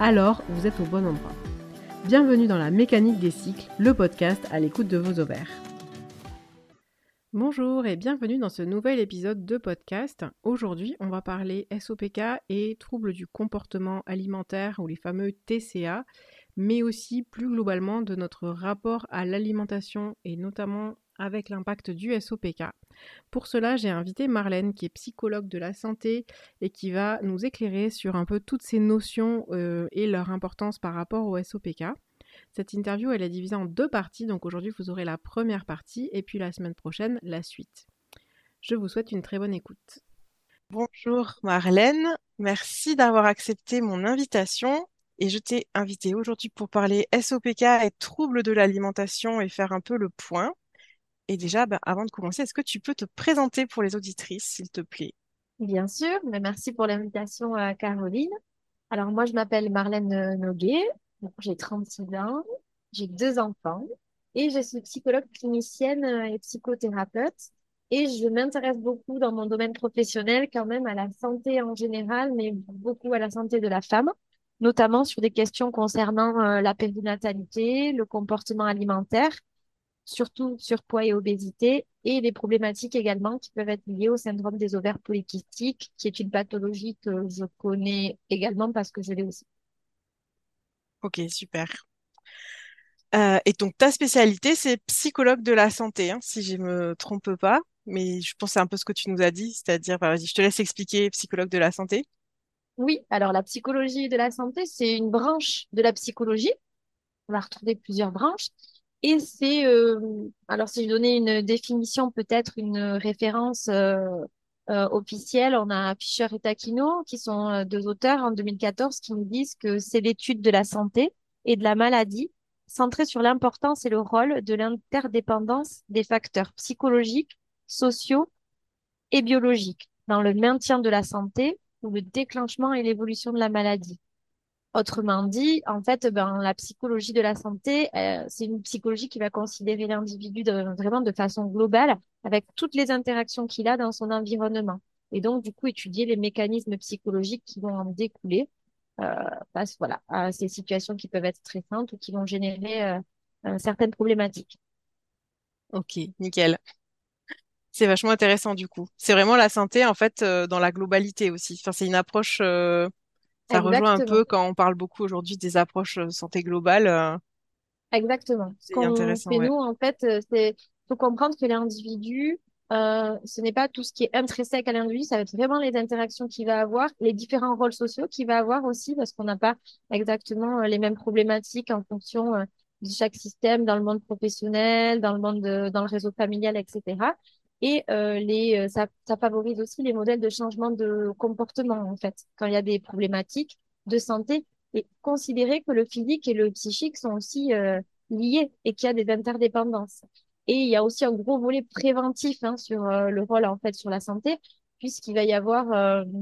alors vous êtes au bon endroit. Bienvenue dans la mécanique des cycles, le podcast à l'écoute de vos ovaires. Bonjour et bienvenue dans ce nouvel épisode de podcast. Aujourd'hui, on va parler SOPK et troubles du comportement alimentaire ou les fameux TCA, mais aussi plus globalement de notre rapport à l'alimentation et notamment avec l'impact du SOPK. Pour cela, j'ai invité Marlène, qui est psychologue de la santé et qui va nous éclairer sur un peu toutes ces notions euh, et leur importance par rapport au SOPK. Cette interview, elle est divisée en deux parties, donc aujourd'hui vous aurez la première partie et puis la semaine prochaine la suite. Je vous souhaite une très bonne écoute. Bonjour Marlène, merci d'avoir accepté mon invitation et je t'ai invité aujourd'hui pour parler SOPK et troubles de l'alimentation et faire un peu le point. Et déjà, ben, avant de commencer, est-ce que tu peux te présenter pour les auditrices, s'il te plaît? Bien sûr, mais merci pour l'invitation, à Caroline. Alors, moi, je m'appelle Marlène euh, Noguet, j'ai 36 ans, j'ai deux enfants et je suis psychologue clinicienne euh, et psychothérapeute. Et je m'intéresse beaucoup dans mon domaine professionnel quand même à la santé en général, mais beaucoup à la santé de la femme, notamment sur des questions concernant euh, la périnatalité, le comportement alimentaire surtout surpoids et obésité, et les problématiques également qui peuvent être liées au syndrome des ovaires polykystiques, qui est une pathologie que je connais également parce que je l'ai aussi. Ok, super. Euh, et donc, ta spécialité, c'est psychologue de la santé, hein, si je ne me trompe pas. Mais je pense c'est un peu ce que tu nous as dit, c'est-à-dire, bah, vas-y, je te laisse expliquer psychologue de la santé. Oui, alors la psychologie de la santé, c'est une branche de la psychologie. On va retrouver plusieurs branches. Et c'est, euh, alors si je donnais une définition, peut-être une référence euh, euh, officielle, on a Fischer et Taquino, qui sont deux auteurs en 2014, qui nous disent que c'est l'étude de la santé et de la maladie, centrée sur l'importance et le rôle de l'interdépendance des facteurs psychologiques, sociaux et biologiques dans le maintien de la santé ou le déclenchement et l'évolution de la maladie. Autrement dit, en fait, ben, la psychologie de la santé, euh, c'est une psychologie qui va considérer l'individu vraiment de façon globale, avec toutes les interactions qu'il a dans son environnement. Et donc, du coup, étudier les mécanismes psychologiques qui vont en découler euh, face voilà, à ces situations qui peuvent être stressantes ou qui vont générer euh, certaines problématiques. Ok, nickel. C'est vachement intéressant du coup. C'est vraiment la santé en fait dans la globalité aussi. Enfin, c'est une approche ça rejoint un peu quand on parle beaucoup aujourd'hui des approches euh, santé globale. Euh, Exactement. Ce qu'on fait nous, en fait, euh, c'est faut comprendre que l'individu, euh, ce n'est pas tout ce qui est intrinsèque à l'individu, ça va être vraiment les interactions qu'il va avoir, les différents rôles sociaux qu'il va avoir aussi, parce qu'on n'a pas exactement les mêmes problématiques en fonction de chaque système dans le monde professionnel, dans le monde de, dans le réseau familial, etc. Et euh, les, euh, ça, ça favorise aussi les modèles de changement de comportement, en fait, quand il y a des problématiques de santé. Et considérer que le physique et le psychique sont aussi euh, liés et qu'il y a des interdépendances. Et il y a aussi un gros volet préventif hein, sur le rôle, en fait, sur la santé, puisqu'il va y avoir,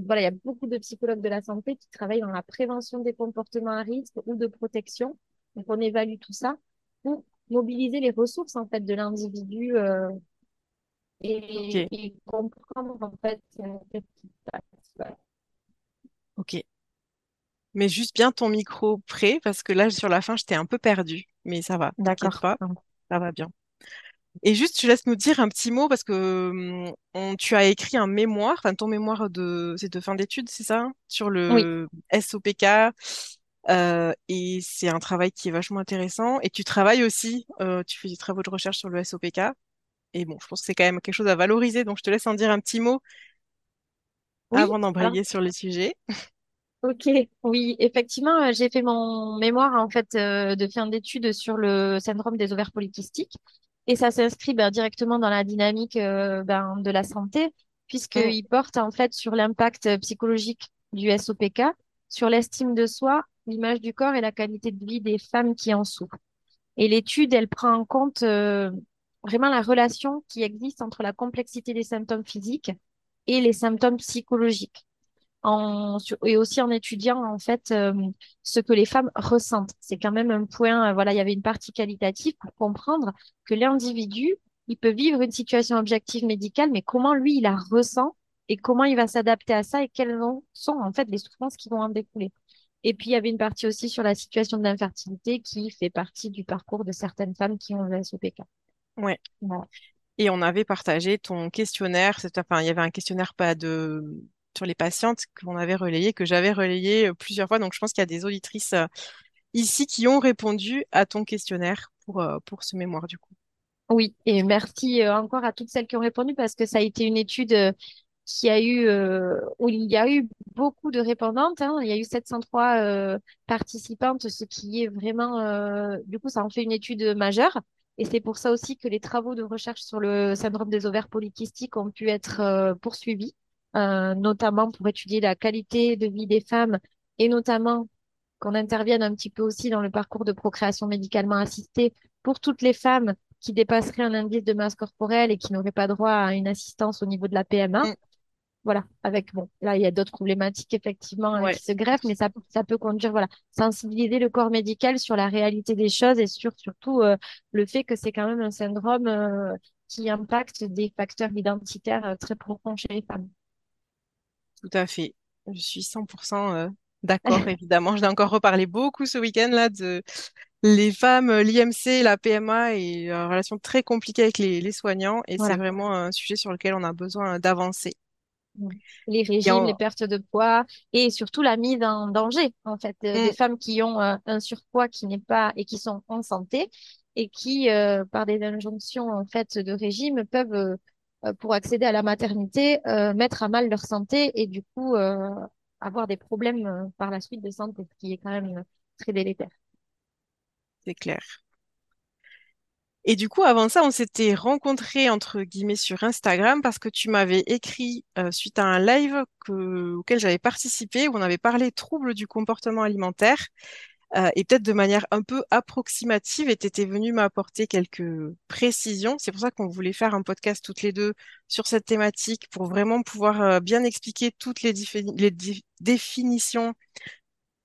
voilà, il y a beaucoup de psychologues de la santé qui travaillent dans la prévention des comportements à risque ou de protection. Donc, on évalue tout ça pour mobiliser les ressources, en fait, de l'individu et, comprendre en fait ce qui se passe. Ok. Mais juste bien ton micro prêt parce que là sur la fin j'étais un peu perdue, mais ça va. D'accord. Pas, ça va bien. Et juste, je laisse nous dire un petit mot parce que hum, tu as écrit un mémoire, enfin ton mémoire de, c'est de fin d'études, c'est ça, sur le SOPK. Euh, et c'est un travail qui est vachement intéressant. Et tu travailles aussi, euh, tu fais des travaux de recherche sur le SOPK. Et bon, je pense que c'est quand même quelque chose à valoriser, donc je te laisse en dire un petit mot avant d'embrayer sur le sujet. Ok, oui, effectivement, euh, j'ai fait mon mémoire en fait euh, de fin d'études sur le syndrome des ovaires polykystiques et ça s'inscrit ben, directement dans la dynamique euh, ben, de la santé puisqu'il porte en fait sur l'impact psychologique du SOPK, sur l'estime de soi l'image du corps et la qualité de vie des femmes qui en souffrent. Et l'étude, elle prend en compte euh, vraiment la relation qui existe entre la complexité des symptômes physiques et les symptômes psychologiques. Et aussi en étudiant en fait euh, ce que les femmes ressentent. C'est quand même un point, euh, voilà, il y avait une partie qualitative pour comprendre que l'individu, il peut vivre une situation objective médicale, mais comment lui, il la ressent et comment il va s'adapter à ça et quelles sont en fait les souffrances qui vont en découler. Et puis, il y avait une partie aussi sur la situation de l'infertilité qui fait partie du parcours de certaines femmes qui ont le SOPK. Ouais. Et on avait partagé ton questionnaire. Enfin, il y avait un questionnaire pas de sur les patientes qu'on avait relayé, que j'avais relayé euh, plusieurs fois. Donc, je pense qu'il y a des auditrices euh, ici qui ont répondu à ton questionnaire pour, euh, pour ce mémoire, du coup. Oui, et merci encore à toutes celles qui ont répondu parce que ça a été une étude qui a eu, où il y a eu beaucoup de répondantes. Hein. Il y a eu 703 participantes, ce qui est vraiment, du coup, ça en fait une étude majeure. Et c'est pour ça aussi que les travaux de recherche sur le syndrome des ovaires polykystiques ont pu être poursuivis. Euh, notamment pour étudier la qualité de vie des femmes et notamment qu'on intervienne un petit peu aussi dans le parcours de procréation médicalement assistée pour toutes les femmes qui dépasseraient un indice de masse corporelle et qui n'auraient pas droit à une assistance au niveau de la PMA. Voilà, avec bon, là il y a d'autres problématiques effectivement qui se greffent, mais ça, ça peut conduire, voilà, sensibiliser le corps médical sur la réalité des choses et sur surtout euh, le fait que c'est quand même un syndrome euh, qui impacte des facteurs identitaires très profonds chez les femmes. Tout à fait. Je suis 100% euh, d'accord, évidemment. Je vais encore reparler beaucoup ce week-end-là de les femmes, euh, l'IMC, la PMA et une relation très compliquée avec les, soignants. Et c'est vraiment un sujet sur lequel on a besoin d'avancer. Les régimes, les pertes de poids et surtout la mise en danger, en fait, euh, des mm. femmes qui ont un surpoids qui n'est pas et qui sont en santé et qui, par des injonctions en fait de régime, peuvent euh, pour accéder à la maternité, euh, mettre à mal leur santé et du coup euh, avoir des problèmes par la suite de santé, ce qui est quand même très délétère. C'est clair. Et du coup, avant ça, on s'était rencontrés entre guillemets sur Instagram parce que tu m'avais écrit suite à un live auquel j'avais participé où on avait parlé troubles du comportement alimentaire euh, et peut-être de manière un peu approximative, et tu étais venue m'apporter quelques précisions. C'est pour ça qu'on voulait faire un podcast toutes les deux sur cette thématique pour vraiment pouvoir euh, bien expliquer toutes les, définitions, euh,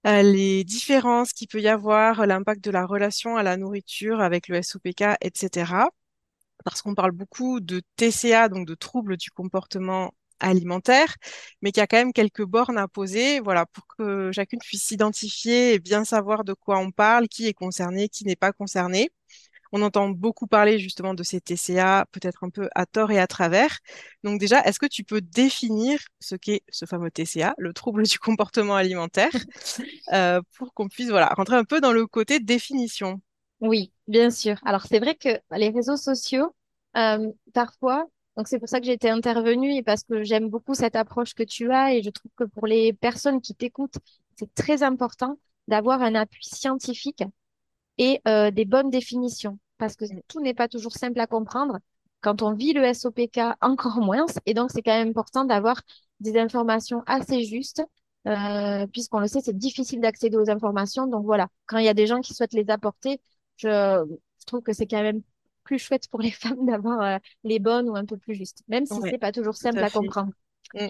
les différences qu'il peut y avoir, l'impact de la relation à la nourriture avec le SOPK, etc. Parce qu'on parle beaucoup de TCA, donc de troubles du comportement alimentaire, mais qu'il y a quand même quelques bornes à poser, voilà, pour que chacune puisse s'identifier et bien savoir de quoi on parle, qui est concerné, qui n'est pas concerné. On entend beaucoup parler justement de ces TCA, peut-être un peu à tort et à travers. Donc déjà, est-ce que tu peux définir ce qu'est ce fameux TCA, le trouble du comportement alimentaire, euh, pour qu'on puisse voilà rentrer un peu dans le côté définition? Oui, bien sûr. Alors c'est vrai que les réseaux sociaux, euh, parfois, donc c'est pour ça que j'ai été intervenue et parce que j'aime beaucoup cette approche que tu as et je trouve que pour les personnes qui t'écoutent, c'est très important d'avoir un appui scientifique et euh, des bonnes définitions parce que tout n'est pas toujours simple à comprendre. Quand on vit le SOPK, encore moins. Et donc c'est quand même important d'avoir des informations assez justes euh, puisqu'on le sait, c'est difficile d'accéder aux informations. Donc voilà, quand il y a des gens qui souhaitent les apporter, je, je trouve que c'est quand même plus chouette pour les femmes d'avoir euh, les bonnes ou un peu plus justes, même si c'est pas toujours simple à, comprendre. Mm.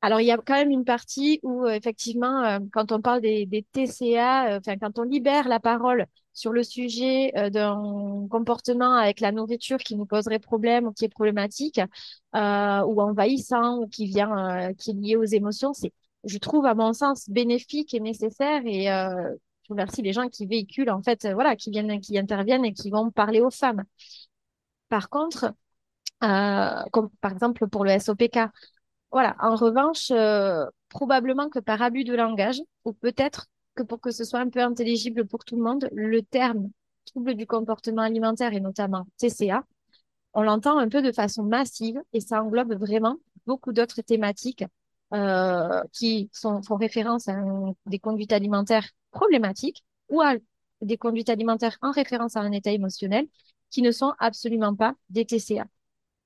Alors, il y a quand même une partie où, euh, effectivement, euh, quand on parle des, des TCA, enfin, quand on libère la parole sur le sujet d'un comportement avec la nourriture qui nous poserait problème ou qui est problématique, ou envahissant, ou qui vient, qui est lié aux émotions, c'est, je trouve, à mon sens, bénéfique et nécessaire et je remercie les gens qui véhiculent, en fait, euh, voilà, qui viennent, qui interviennent et qui vont parler aux femmes. Par contre, euh, comme par exemple pour le SOPK, voilà, en revanche, euh, probablement que par abus de langage, ou peut-être que pour que ce soit un peu intelligible pour tout le monde, le terme trouble du comportement alimentaire et notamment TCA, on l'entend un peu de façon massive et ça englobe vraiment beaucoup d'autres thématiques euh, qui font référence à des conduites alimentaires problématiques ou à des conduites alimentaires en référence à un état émotionnel qui ne sont absolument pas des TCA.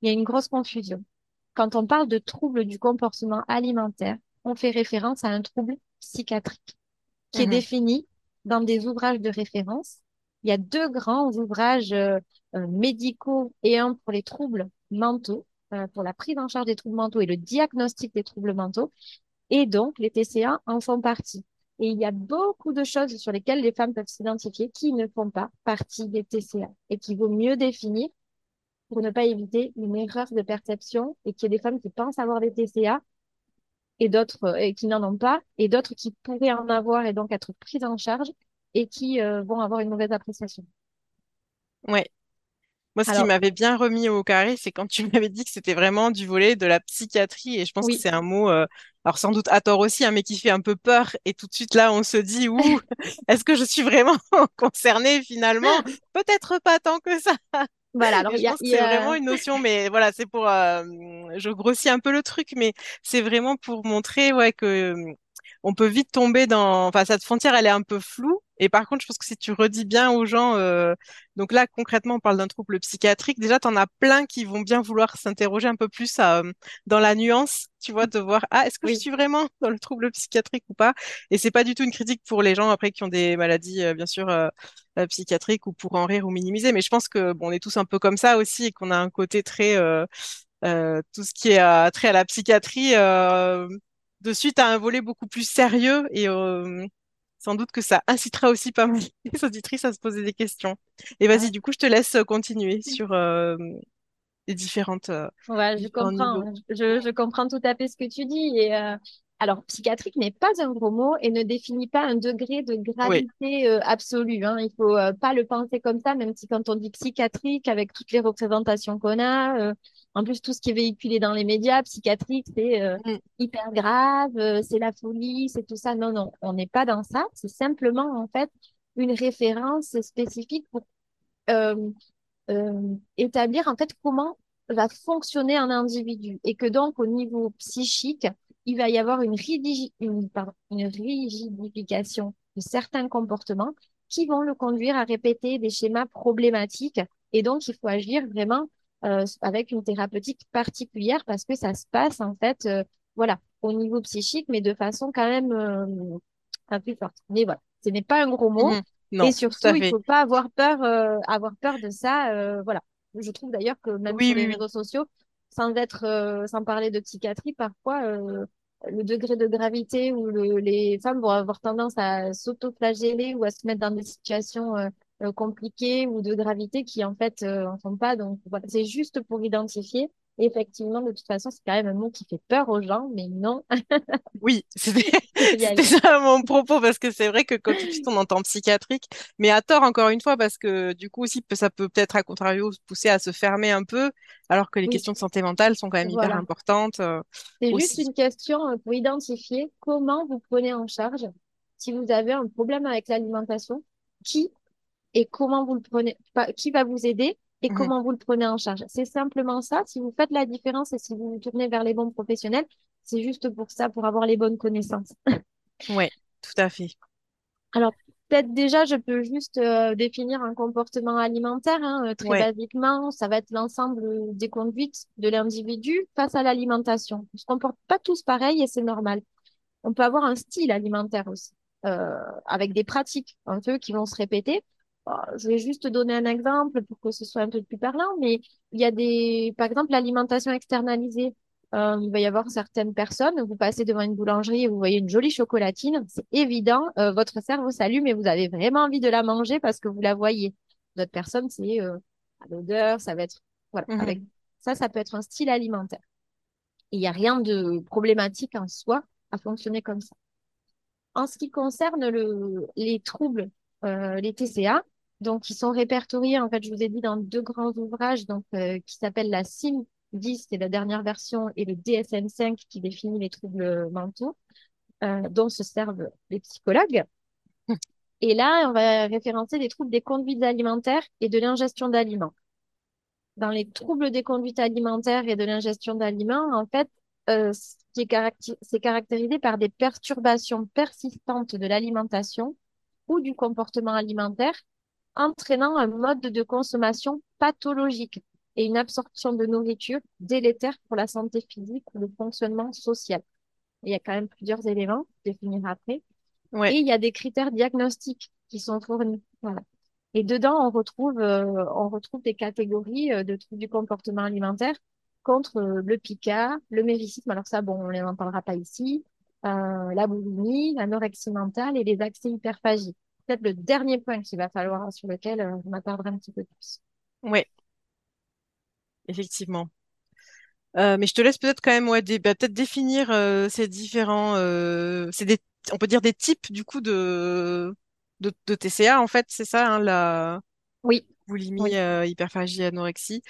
Il y a une grosse confusion. Quand on parle de troubles du comportement alimentaire, on fait référence à un trouble psychiatrique qui est Mhm. définie dans des ouvrages de référence. Il y a deux grands ouvrages euh, euh, médicaux et un pour les troubles mentaux, euh, pour la prise en charge des troubles mentaux et le diagnostic des troubles mentaux. Et donc, les TCA en font partie. Et il y a beaucoup de choses sur lesquelles les femmes peuvent s'identifier qui ne font pas partie des TCA et qu'il vaut mieux définir pour ne pas éviter une erreur de perception et qu'il y ait des femmes qui pensent avoir des TCA et d'autres euh, et qui n'en ont pas et d'autres qui pourraient en avoir et donc être prises en charge et qui euh, vont avoir une mauvaise appréciation. Ouais. Moi, ce qui Alors, m'avait bien remis au carré, c'est quand tu m'avais dit que c'était vraiment du volet de la psychiatrie. Et je pense que c'est un mot, euh, alors sans doute à tort aussi, hein, mais qui fait un peu peur. Et tout de suite, là, on se dit, ouh, est-ce que je suis vraiment concernée finalement? Peut-être pas tant que ça. Voilà. Alors, Et il je y a, pense que c'est vraiment une notion, mais voilà, c'est pour, euh, je grossis un peu le truc, mais c'est vraiment pour montrer, ouais, que on peut vite tomber dans, enfin, cette frontière, elle est un peu floue. Et par contre, je pense que si tu redis bien aux gens, euh, donc là, concrètement, on parle d'un trouble psychiatrique. Déjà, t'en as plein qui vont bien vouloir s'interroger un peu plus euh, dans la nuance, tu vois, de voir, ah, est-ce que je suis vraiment dans le trouble psychiatrique ou pas? Et c'est pas du tout une critique pour les gens après qui ont des maladies, euh, bien sûr, euh, euh, psychiatriques ou pour en rire ou minimiser. Mais je pense que bon, on est tous un peu comme ça aussi et qu'on a un côté très euh, euh, tout ce qui est trait à la psychiatrie. Euh, de suite à un volet beaucoup plus sérieux et euh, sans doute que ça incitera aussi pas mal les auditrices à se poser des questions. Et vas-y, ouais. du coup, je te laisse continuer sur euh, les différentes, euh, Ouais, je comprends. niveaux. Je, je comprends tout à fait ce que tu dis. Et, euh, alors, psychiatrique n'est pas un gros mot et ne définit pas un degré de Oui. gravité euh, absolue. Hein. Il faut euh, pas le penser comme ça, même si quand on dit psychiatrique, avec toutes les représentations qu'on a, euh, en plus tout ce qui est véhiculé dans les médias, psychiatrique, c'est Mm. hyper grave, c'est la folie, c'est tout ça. Non, non, on n'est pas dans ça. C'est simplement en fait une référence spécifique pour établir en fait comment va fonctionner un individu et que donc au niveau psychique, il va y avoir une, rigidi- une, pardon, une rigidification de certains comportements qui vont le conduire à répéter des schémas problématiques et donc il faut agir vraiment euh, avec une thérapeutique particulière parce que ça se passe en fait euh, voilà au niveau psychique mais de façon quand même euh, un peu forte. Mais voilà, ce n'est pas un gros mot. Mhm. Et Non, surtout, il fait. faut pas avoir peur, euh, avoir peur de ça. euh, voilà. Je trouve d'ailleurs que même Oui, sur les oui, réseaux sociaux, sans être, euh, sans parler de psychiatrie, parfois euh, le degré de gravité où le- les femmes vont avoir tendance à s'auto-flageller ou à se mettre dans des situations euh, euh, compliquées ou de gravité qui en fait euh, en sont pas. Donc c'est juste pour identifier. Effectivement, de toute façon, c'est quand même un mot qui fait peur aux gens, mais non, Oui, c'était ça mon propos parce que c'est vrai que quand tout de suite on entend psychiatrique, mais à tort encore une fois parce que du coup aussi ça peut peut-être à contrario pousser à se fermer un peu alors que les Oui, questions de santé mentale sont quand même hyper importantes euh, C'est juste une question euh, pour identifier comment vous prenez en charge si vous avez un problème avec l'alimentation, qui et comment vous le prenez, qui va vous aider et comment vous le prenez en charge? C'est simplement ça. Si vous faites la différence et si vous vous tournez vers les bons professionnels, c'est juste pour ça, pour avoir les bonnes connaissances. Ouais, tout à fait. Alors, peut-être déjà, je peux juste euh, définir un comportement alimentaire. hein, euh, très Ouais. basiquement, ça va être l'ensemble des conduites de l'individu face à l'alimentation. On se comporte pas tous pareil et c'est normal. On peut avoir un style alimentaire aussi, euh, avec des pratiques un peu qui vont se répéter. Euh, Je vais juste te donner un exemple pour que ce soit un peu plus parlant, mais il y a des, par exemple, l'alimentation externalisée. Euh, il va y avoir certaines personnes, vous passez devant une boulangerie et vous voyez une jolie chocolatine, c'est évident, euh, votre cerveau s'allume et vous avez vraiment envie de la manger parce que vous la voyez. D'autres personnes, c'est euh, à l'odeur, ça va être, voilà, avec Mhm. ça, ça peut être un style alimentaire. Il n'y a rien de problématique en soi à fonctionner comme ça. En ce qui concerne le, les troubles, les TCA, donc ils sont répertoriés, en fait, je vous ai dit, dans deux grands ouvrages donc, euh, qui s'appellent la CIM-10, c'est la dernière version, et le DSM-5 qui définit les troubles mentaux, euh, dont se servent les psychologues. Et là, on va référencer les troubles des conduites alimentaires et de l'ingestion d'aliments. Dans les troubles des conduites alimentaires et de l'ingestion d'aliments, en fait, euh, c'est caractérisé par des perturbations persistantes de l'alimentation ou du comportement alimentaire, entraînant un mode de consommation pathologique et une absorption de nourriture délétère pour la santé physique ou le fonctionnement social. Il y a quand même plusieurs éléments à définir après. Et il y a des critères diagnostiques qui sont fournis. Voilà. Et dedans, on retrouve, euh, on retrouve des catégories euh, de troubles du comportement alimentaire contre euh, le pica, le méricisme. Alors ça, bon, on n'en parlera pas ici. la boulimie, l'anorexie mentale et les accès hyperphagie. Peut-être le dernier point qu'il va falloir sur lequel on m'attarderai un petit peu plus. Oui, effectivement. mais je te laisse peut-être quand même ouais, bah, peut-être définir ces différents, c'est des, on peut dire des types du coup de de, TCA, en fait, c'est ça, hein, la oui. boulimie, euh, hyperphagie, anorexie.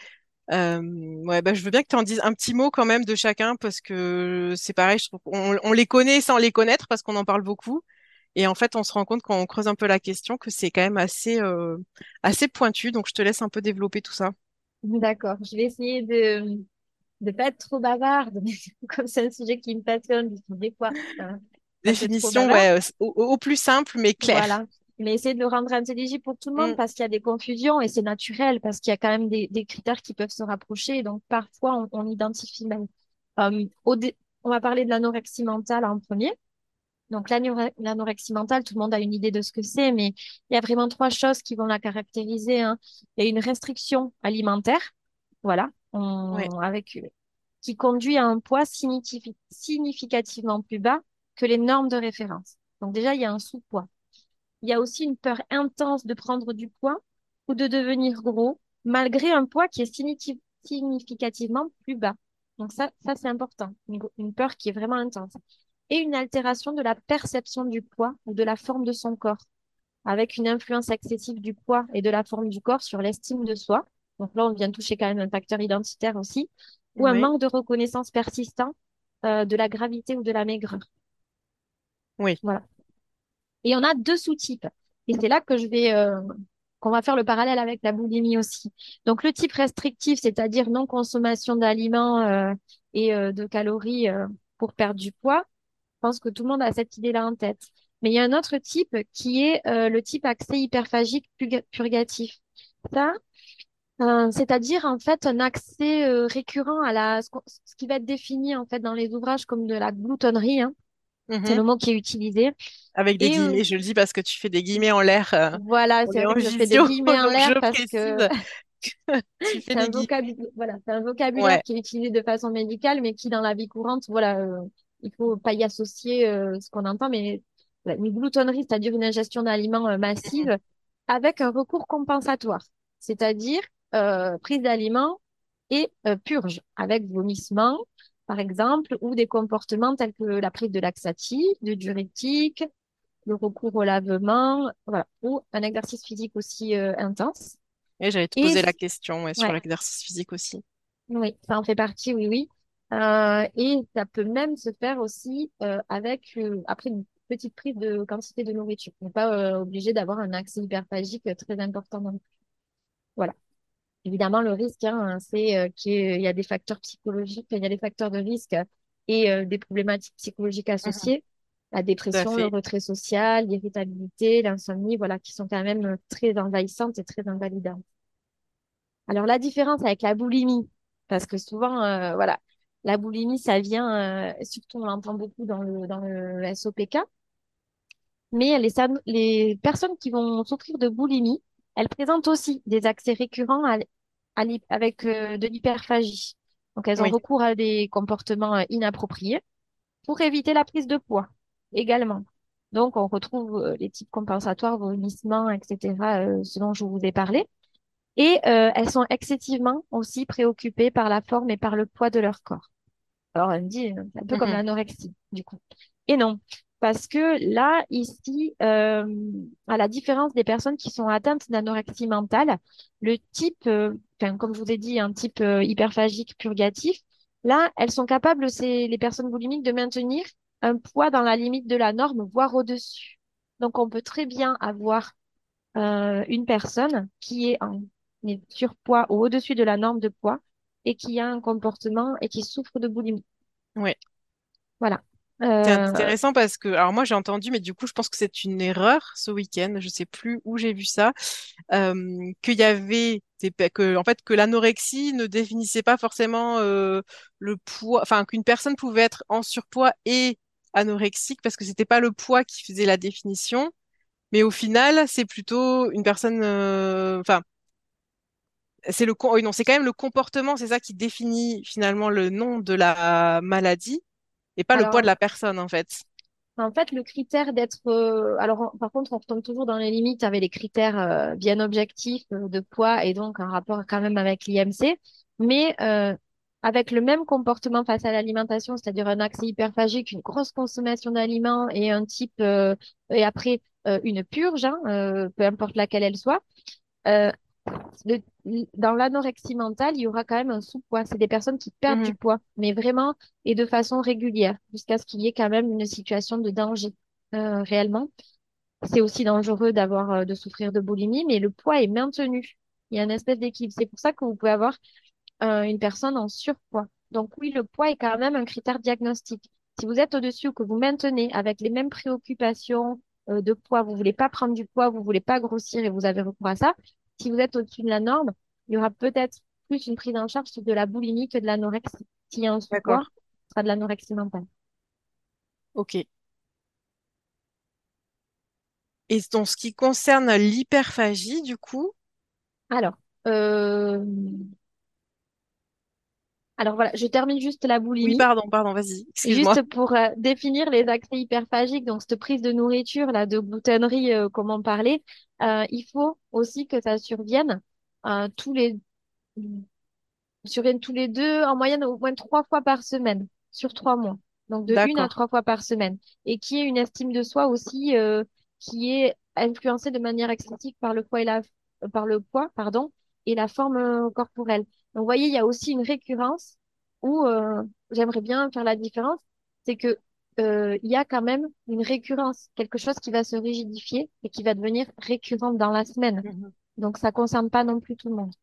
Euh, ouais, bah, je veux bien que tu en dises un petit mot quand même de chacun parce que c'est pareil, je trouve on les connaît sans les connaître parce qu'on en parle beaucoup. Et en fait, on se rend compte quand on creuse un peu la question que c'est quand même assez, euh, assez pointu. Donc, je te laisse un peu développer tout ça. D'accord. Je vais essayer de ne pas être trop bavarde, comme c'est un sujet qui me passionne, des fois, Définition, ouais, au, plus simple, mais clair. Voilà. Mais essayer de le rendre intelligible pour tout le monde mm. parce qu'il y a des confusions et c'est naturel parce qu'il y a quand même des, critères qui peuvent se rapprocher. Donc, parfois, on, identifie même. Euh, on va parler de l'anorexie mentale en premier. Donc, l'anorexie mentale, tout le monde a une idée de ce que c'est, mais il y a vraiment trois choses qui vont la caractériser. Hein. Il y a une restriction alimentaire, voilà, avec, qui conduit à un poids significativement plus bas que les normes de référence. Donc déjà, il y a un sous-poids. Il y a aussi une peur intense de prendre du poids ou de devenir gros, malgré un poids qui est significativement plus bas. Donc ça, ça c'est important. Une, peur qui est vraiment intense. Et une altération de la perception du poids ou de la forme de son corps, avec une influence excessive du poids et de la forme du corps sur l'estime de soi. Donc là, on vient toucher quand même un facteur identitaire aussi, ou un manque de reconnaissance persistant euh, de la gravité ou de la maigreur. Oui. Voilà. Et on a deux sous-types. Et c'est là que je vais, euh, qu'on va faire le parallèle avec la boulimie aussi. Donc, le type restrictif, c'est-à-dire non-consommation d'aliments euh, et euh, de calories pour perdre du poids. Pense que tout le monde a cette idée-là en tête. Mais il y a un autre type qui est le type accès hyperphagique purgatif. Ça, c'est-à-dire en fait un accès récurrent à la ce, qui va être défini en fait dans les ouvrages comme de la gloutonnerie. Hein. C'est le mhm. mot qui est utilisé. Avec des guillemets, je le dis parce que tu fais des guillemets en l'air. Euh, voilà, c'est vrai que je fais des guillemets en l'air parce que c'est un, vocabulaire, voilà, un vocabulaire qui est utilisé de façon médicale, mais qui dans la vie courante, voilà, euh, il faut pas y associer euh, ce qu'on entend, mais une gloutonnerie, c'est-à-dire une ingestion d'aliments massive mhm. avec un recours compensatoire, c'est-à-dire prise d'aliments et purge avec vomissement, par exemple, ou des comportements tels que la prise de laxatifs, de diurétiques, le recours au lavement, voilà, ou un exercice physique aussi euh, intense. Et j'allais te poser la question sur l'exercice physique aussi. Oui, ça en fait partie, oui, oui. Euh, et ça peut même se faire aussi euh, avec, après une petite prise de quantité de nourriture. On n'est pas obligé d'avoir un accès hyperphagique très important non plus. Voilà. Évidemment, le risque, hein, c'est euh, qu'il y a des facteurs psychologiques, il y a des facteurs de risque et euh, des problématiques psychologiques associées. La dépression, le retrait social, l'irritabilité, l'insomnie, voilà, qui sont quand même euh, très envahissantes et très invalidantes. Alors, la différence avec la boulimie, parce que souvent, voilà, la boulimie, ça vient, surtout on l'entend beaucoup dans le, dans le SOPK, mais les, les personnes qui vont souffrir de boulimie, elles présentent aussi des accès récurrents à, avec euh, de l'hyperphagie. Donc, elles ont recours à des comportements euh, inappropriés pour éviter la prise de poids également. Donc, on retrouve euh, les types compensatoires, vomissements, etc., ce dont je vous ai parlé. Et elles sont excessivement aussi préoccupées par la forme et par le poids de leur corps. Alors, elle me dit, c'est un peu comme mm-hmm. l'anorexie, du coup. Et non, parce que là, ici, euh, à la différence des personnes qui sont atteintes d'anorexie mentale, le type, euh, comme je vous ai dit, un type euh, hyperphagique purgatif, là, elles sont capables, c'est les personnes boulimiques, de maintenir un poids dans la limite de la norme, voire au-dessus. Donc, on peut très bien avoir une personne qui est en surpoids ou au-dessus de la norme de poids et qui a un comportement et qui souffre de boulimie. Oui. Voilà. C'est euh, intéressant parce que, alors moi j'ai entendu, mais du coup je pense que c'est une erreur ce week-end, je sais plus où j'ai vu ça, euh, qu'il y avait que en fait que l'anorexie ne définissait pas forcément euh, le poids, enfin qu'une personne pouvait être en surpoids et anorexique parce que c'était pas le poids qui faisait la définition, mais au final, c'est plutôt une personne, euh, enfin, c'est le, oui, non, c'est quand même le comportement, c'est ça qui définit finalement le nom de la maladie et pas le poids de la personne en fait. En fait, le critère d'être... euh, alors, par contre, on retombe toujours dans les limites avec les critères euh, bien objectifs euh, de poids et donc un rapport quand même avec l'IMC. Mais avec le même comportement face à l'alimentation, c'est-à-dire un accès hyperphagique, une grosse consommation d'aliments et un type... et après, une purge, hein, peu importe laquelle elle soit, euh, le- dans l'anorexie mentale, il y aura quand même un sous-poids. C'est des personnes qui perdent du Mhm. poids, mais vraiment et de façon régulière, jusqu'à ce qu'il y ait quand même une situation de danger euh, réellement. C'est aussi dangereux d'avoir euh, de souffrir de boulimie, mais le poids est maintenu. Il y a une espèce d'équilibre. C'est pour ça que vous pouvez avoir euh, une personne en surpoids. Donc oui, le poids est quand même un critère diagnostique. Si vous êtes au-dessus ou que vous maintenez avec les mêmes préoccupations de poids, vous voulez pas prendre du poids, vous voulez pas grossir et vous avez recours à ça, si vous êtes au-dessus de la norme, il y aura peut-être plus une prise en charge de la boulimie que de l'anorexie. S'il y a un D'accord. ce sera de l'anorexie mentale. Ok. Et dans ce qui concerne l'hyperphagie, du coup, Alors, euh, alors voilà, je termine juste la oui, boulimie. pardon, pardon, vas-y. Juste pour euh, définir les accès hyperphagiques, donc cette prise de nourriture, là, de gloutonnerie, euh, comme on parlait, euh, il faut aussi que ça survienne euh, tous les survienne tous les deux, en moyenne au moins trois fois par semaine, sur trois mois. Donc de une à trois fois par semaine. Et qui ait une estime de soi aussi euh, qui est influencée de manière excessive par le poids et la par le poids, pardon, et la forme corporelle. Donc vous voyez, il y a aussi une récurrence où euh, j'aimerais bien faire la différence, c'est que euh, il y a quand même une récurrence, quelque chose qui va se rigidifier et qui va devenir récurrent dans la semaine. Mhm. Donc ça concerne pas non plus tout le monde.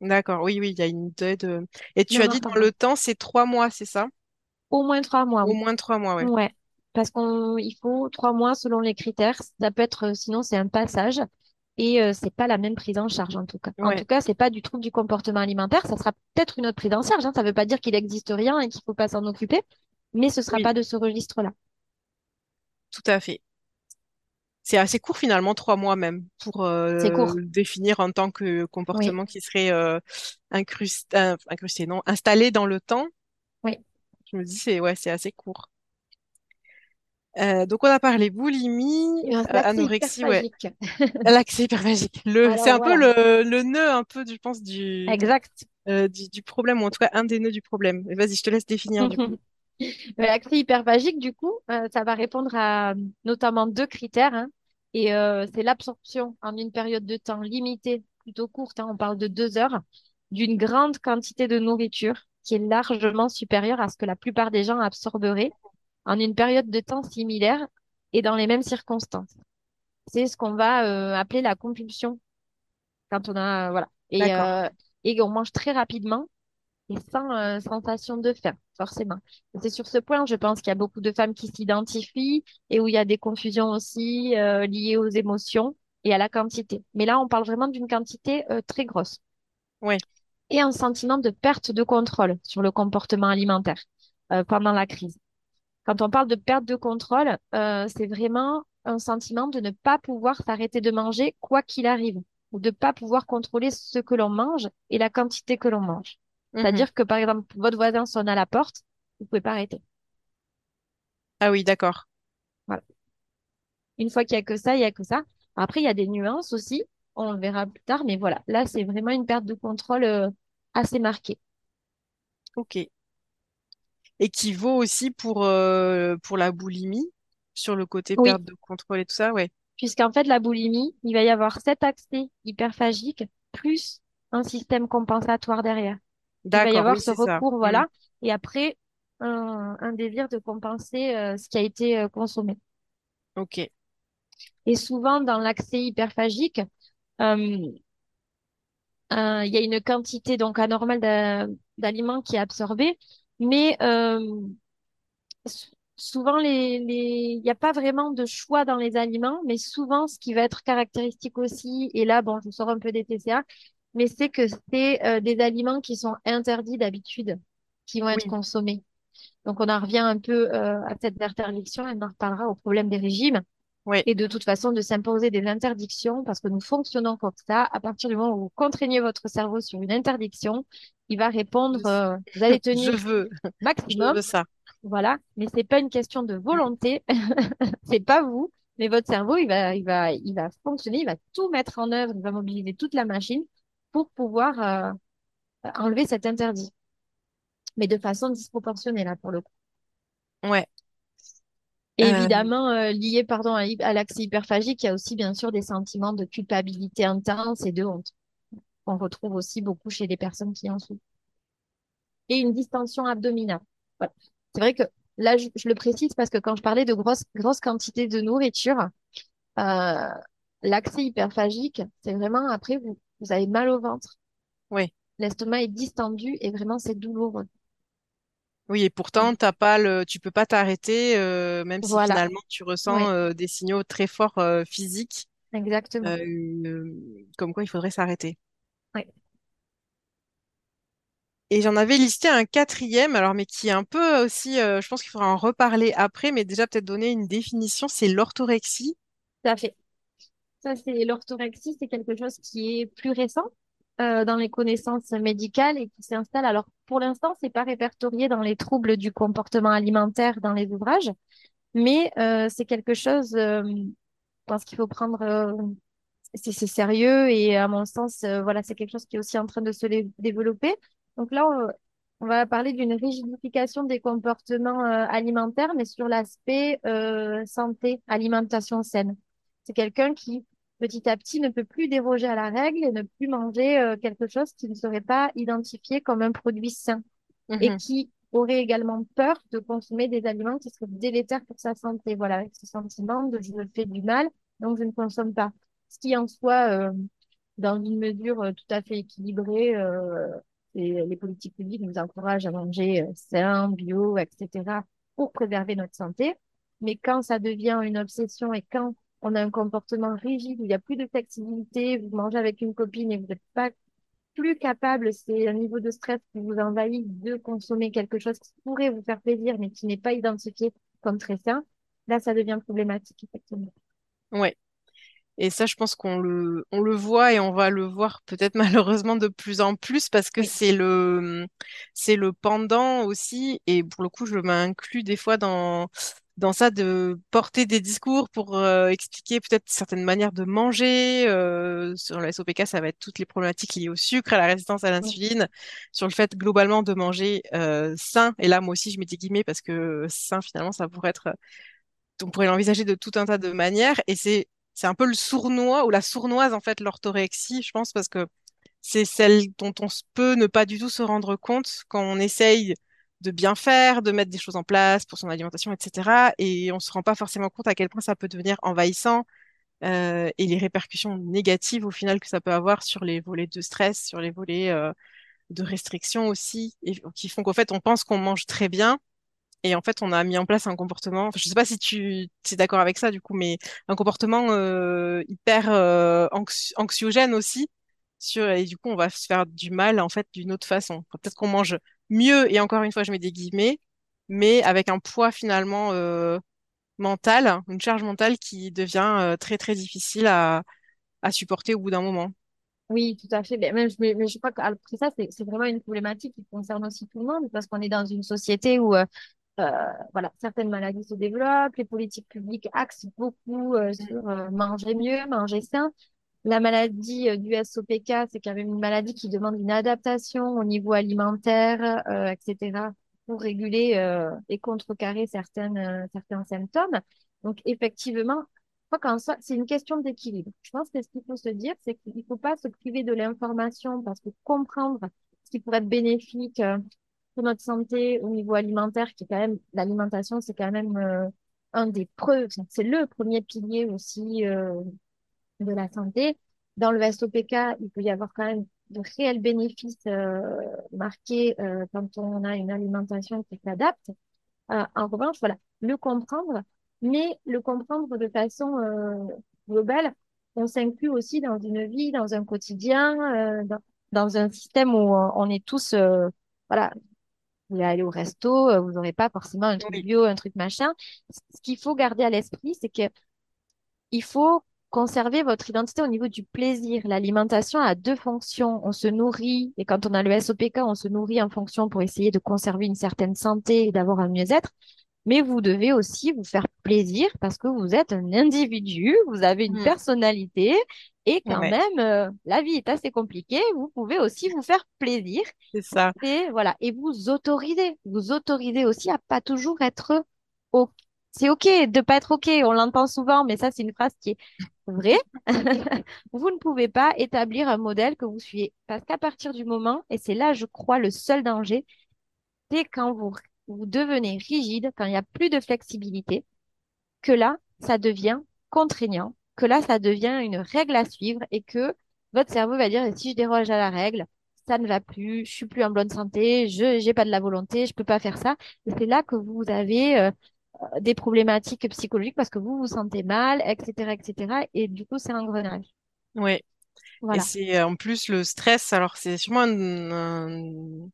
D'accord, oui, oui, il y a une durée de... Et tu Non, as non, dit dans le temps, c'est trois mois, c'est ça? Au moins trois mois, Au oui. moins trois mois, ouais. Ouais. Parce qu'on, il faut trois mois selon les critères. Ça peut être, euh, sinon c'est un passage et euh, c'est pas la même prise en charge en tout cas. En tout cas, c'est pas du trouble du comportement alimentaire. Ça sera peut-être une autre prise en charge. Hein. Ça veut pas dire qu'il n'existe rien et qu'il faut pas s'en occuper, mais ce sera oui, pas de ce registre-là. tout à fait. C'est assez court finalement, trois mois même, pour euh, définir en tant que Oui, comportement qui serait euh, incrusté, euh, incrusté, non, installé dans le temps. oui. Je me dis, c'est ouais, c'est assez court. Euh, donc on a parlé boulimie, euh, anorexie, ouais. L'accès hyperphagique. Le, c'est un peu le, le nœud un peu, je pense, du, Exact. euh, du, du problème, ou en tout cas un des nœuds du problème. Vas-y, je te laisse définir du coup. L'accès hyperphagique, du coup, ça va répondre à notamment deux critères. hein. et c'est l'absorption en une période de temps limitée, plutôt courte, hein, on parle de deux heures, d'une grande quantité de nourriture qui est largement supérieure à ce que la plupart des gens absorberaient en une période de temps similaire et dans les mêmes circonstances. C'est ce qu'on va euh, appeler la compulsion quand on a, euh, voilà. Et, euh, et on mange très rapidement et sans euh, sensation de faim, forcément. C'est sur ce point, je pense qu'il y a beaucoup de femmes qui s'identifient et où il y a des confusions aussi liées aux émotions et à la quantité. Mais là, on parle vraiment d'une quantité très grosse et un sentiment de perte de contrôle sur le comportement alimentaire pendant la crise. Quand on parle de perte de contrôle, euh, c'est vraiment un sentiment de ne pas pouvoir s'arrêter de manger quoi qu'il arrive, ou de ne pas pouvoir contrôler ce que l'on mange et la quantité que l'on mange. Mhm. C'est-à-dire que, par exemple, votre voisin sonne à la porte, vous pouvez pas arrêter. Ah oui, d'accord. Voilà. Une fois qu'il y a que ça, il y a que ça. Après, il y a des nuances aussi. On le verra plus tard, mais voilà. Là, c'est vraiment une perte de contrôle euh, assez marquée. Ok. Et qui vaut aussi pour, euh, pour la boulimie, sur le côté Oui, perte de contrôle et tout ça, ouais. puisqu'en fait, la boulimie, il va y avoir cet accès hyperphagique plus un système compensatoire derrière. Il va y avoir oui, ce ça. recours, Mm. voilà, et après, un, un désir de compenser euh, ce qui a été euh, consommé. Ok. Et souvent, dans l'accès hyperphagique, euh, il y a une quantité donc anormale d'a- d'aliments qui est absorbée, mais euh, souvent, les, les... il n'y a pas vraiment de choix dans les aliments, mais souvent, ce qui va être caractéristique aussi, et là, bon, je sors un peu des TCA, mais c'est que c'est euh, des aliments qui sont interdits d'habitude, qui vont être Oui, consommés. Donc, on en revient un peu euh, à cette interdiction, et on en reparlera au problème des régimes. Oui. Et de toute façon, de s'imposer des interdictions, parce que nous fonctionnons comme ça. À partir du moment où vous contraignez votre cerveau sur une interdiction, il va répondre, euh, vous allez Je tenir je maximum. veux ça. Voilà, mais c'est pas une question de volonté, c'est pas vous, mais votre cerveau, il va, il va, il va fonctionner, il va tout mettre en œuvre, il va mobiliser toute la machine pour pouvoir euh, enlever cet interdit, mais de façon disproportionnée là pour le coup. Ouais. Et Euh, évidemment, euh, lié pardon à, à l'accès hyperphagique, il y a aussi bien sûr des sentiments de culpabilité intense et de honte qu'on retrouve aussi beaucoup chez les personnes qui en souffrent. Et une distension abdominale. Voilà. C'est vrai que là, je, je le précise parce que quand je parlais de grosses grosses quantités de nourriture, euh, l'accès hyperphagique, c'est vraiment après vous vous avez mal au ventre, oui. l'estomac est distendu et vraiment c'est douloureux. Oui, et pourtant, t'as pas le, tu peux pas t'arrêter, euh, même si Voilà. finalement tu ressens Ouais, euh, des signaux très forts euh, physiques, exactement. comme quoi il faudrait s'arrêter. Ouais. Et j'en avais listé un quatrième, alors mais qui est un peu aussi, je pense qu'il faudra en reparler après, mais déjà peut-être donner une définition, c'est l'orthorexie. Tout à fait. Ça, c'est l'orthorexie, c'est quelque chose qui est plus récent dans les connaissances médicales et qui s'installe. Alors, pour l'instant, c'est pas répertorié dans les troubles du comportement alimentaire dans les ouvrages, mais euh, c'est quelque chose, euh, je pense qu'il faut prendre, euh, c'est sérieux et à mon sens, euh, voilà, c'est quelque chose qui est aussi en train de se développer. Donc là, on, va parler d'une rigidification des comportements euh, alimentaires, mais sur l'aspect santé, alimentation saine. C'est quelqu'un qui, petit à petit, ne peut plus déroger à la règle et ne plus manger euh, quelque chose qui ne serait pas identifié comme un produit sain et Mhm. qui aurait également peur de consommer des aliments qui seraient délétères pour sa santé. Voilà, avec ce sentiment de je me fais du mal, donc je ne consomme pas. Ce qui en soi, euh, dans une mesure euh, tout à fait équilibrée, euh, et les politiques publiques nous encouragent à manger euh, sain, bio, etc., pour préserver notre santé. Mais quand ça devient une obsession et quand on a un comportement rigide où il n'y a plus de flexibilité, vous mangez avec une copine et vous n'êtes pas plus capable, c'est un niveau de stress qui vous envahit de consommer quelque chose qui pourrait vous faire plaisir, mais qui n'est pas identifié comme très sain, là, ça devient problématique, effectivement. Ouais. Et ça, je pense qu'on le, on le voit et on va le voir peut-être malheureusement de plus en plus parce que Oui, c'est le, c'est le pendant aussi. Et pour le coup, je m'inclus des fois dans, dans ça de porter des discours pour euh, expliquer peut-être certaines manières de manger. Euh, sur la SOPK, ça va être toutes les problématiques liées au sucre, à la résistance à l'insuline, sur le fait globalement de manger euh, sain. Et là, moi aussi, je mets des guillemets parce que sain, finalement, ça pourrait être on pourrait l'envisager de tout un tas de manières et c'est c'est un peu le sournois ou la sournoise en fait l'orthorexie je pense parce que c'est celle dont on peut ne pas du tout se rendre compte quand on essaye de bien faire, de mettre des choses en place pour son alimentation, etc. Et on se rend pas forcément compte à quel point ça peut devenir envahissant euh, et les répercussions négatives au final que ça peut avoir sur les volets de stress, sur les volets euh, de restriction aussi, et qui font qu'en fait on pense qu'on mange très bien et en fait, on a mis en place un comportement, je sais pas si tu es d'accord avec ça du coup, mais un comportement euh, hyper euh, anxi- anxiogène aussi. Sur, et du coup, on va se faire du mal en fait d'une autre façon. Peut-être qu'on mange mieux, et encore une fois, je mets des guillemets, mais avec un poids finalement euh, mental, une charge mentale qui devient euh, très très difficile à, supporter au bout d'un moment. oui, tout à fait. Mais, je mais- je crois qu'après ça, c'est vraiment une problématique qui concerne aussi tout le monde parce qu'on est dans une société où euh, voilà, certaines maladies se développent, les politiques publiques axent beaucoup sur manger mieux, manger sain. La maladie euh, du SOPK, c'est quand même une maladie qui demande une adaptation au niveau alimentaire, euh, etc., pour réguler euh, et contrecarrer certaines, certains symptômes. Donc, effectivement, je crois qu'en soi, c'est une question d'équilibre. Je pense que ce qu'il faut se dire, c'est qu'il ne faut pas se priver de l'information parce que comprendre ce qui pourrait être bénéfique pour notre santé au niveau alimentaire, qui est quand même, l'alimentation, c'est quand même un des preuves, c'est le premier pilier aussi de la santé. Dans le SOPK, il peut y avoir quand même de réels bénéfices euh, marqués euh, quand on a une alimentation qui s'adapte. Euh, en revanche, voilà, le comprendre, mais le comprendre de façon globale, on s'inclut aussi dans une vie, dans un quotidien, dans, dans un système où on, est tous, voilà, Vous aller au resto, vous n'aurez pas forcément un truc bio, un truc machin. Ce qu'il faut garder à l'esprit, c'est que il faut conserver votre identité au niveau du plaisir. L'alimentation a deux fonctions. On se nourrit, et quand on a le SOPK, on se nourrit en fonction pour essayer de conserver une certaine santé et d'avoir un mieux-être. Mais vous devez aussi vous faire plaisir parce que vous êtes un individu, vous avez une Mm. personnalité et quand Ouais, même, euh, la vie est assez compliquée. Vous pouvez aussi vous faire plaisir c'est ça. et voilà, et vous autorisez, vous autorisez aussi à pas toujours être OK. C'est OK de pas être OK, on l'entend souvent, mais ça, c'est une phrase qui est vraie. Vous ne pouvez pas établir un modèle que vous suivez. Parce qu'à partir du moment, et c'est là, je crois, le seul danger, c'est quand vous, devenez rigide, quand il n'y a plus de flexibilité, que là, ça devient contraignant, que là, ça devient une règle à suivre et que votre cerveau va dire, si je déroge à la règle, ça ne va plus, je suis plus en bonne santé, je n'ai pas de la volonté, je peux pas faire ça. Et c'est là que vous avez euh, des problématiques psychologiques parce que vous vous sentez mal, etc., etc. Et du coup, c'est un engrenage. Ouais. Et Voilà. c'est euh, en plus le stress. Alors, c'est sûrement un, un-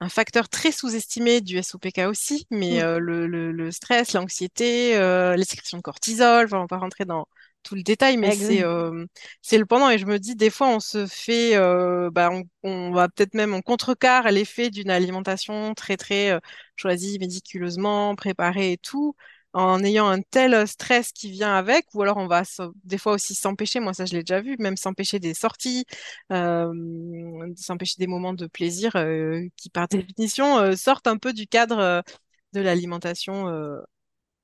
un facteur très sous-estimé du SOPK aussi, mais euh, le, le- le stress, l'anxiété, euh, les sécrétions de cortisol, enfin, on va rentrer dans tout le détail, mais c'est euh, le pendant. Et je me dis, des fois, on se fait, euh, bah, on, on va peut-être même en contrecarre l'effet d'une alimentation très, très euh, choisie méticuleusement, préparée et tout. en ayant un tel stress qui vient avec, ou alors on va des fois aussi s'empêcher, moi ça je l'ai déjà vu, même s'empêcher des sorties, euh, s'empêcher des moments de plaisir euh, qui par définition euh, sortent un peu du cadre euh, de l'alimentation euh,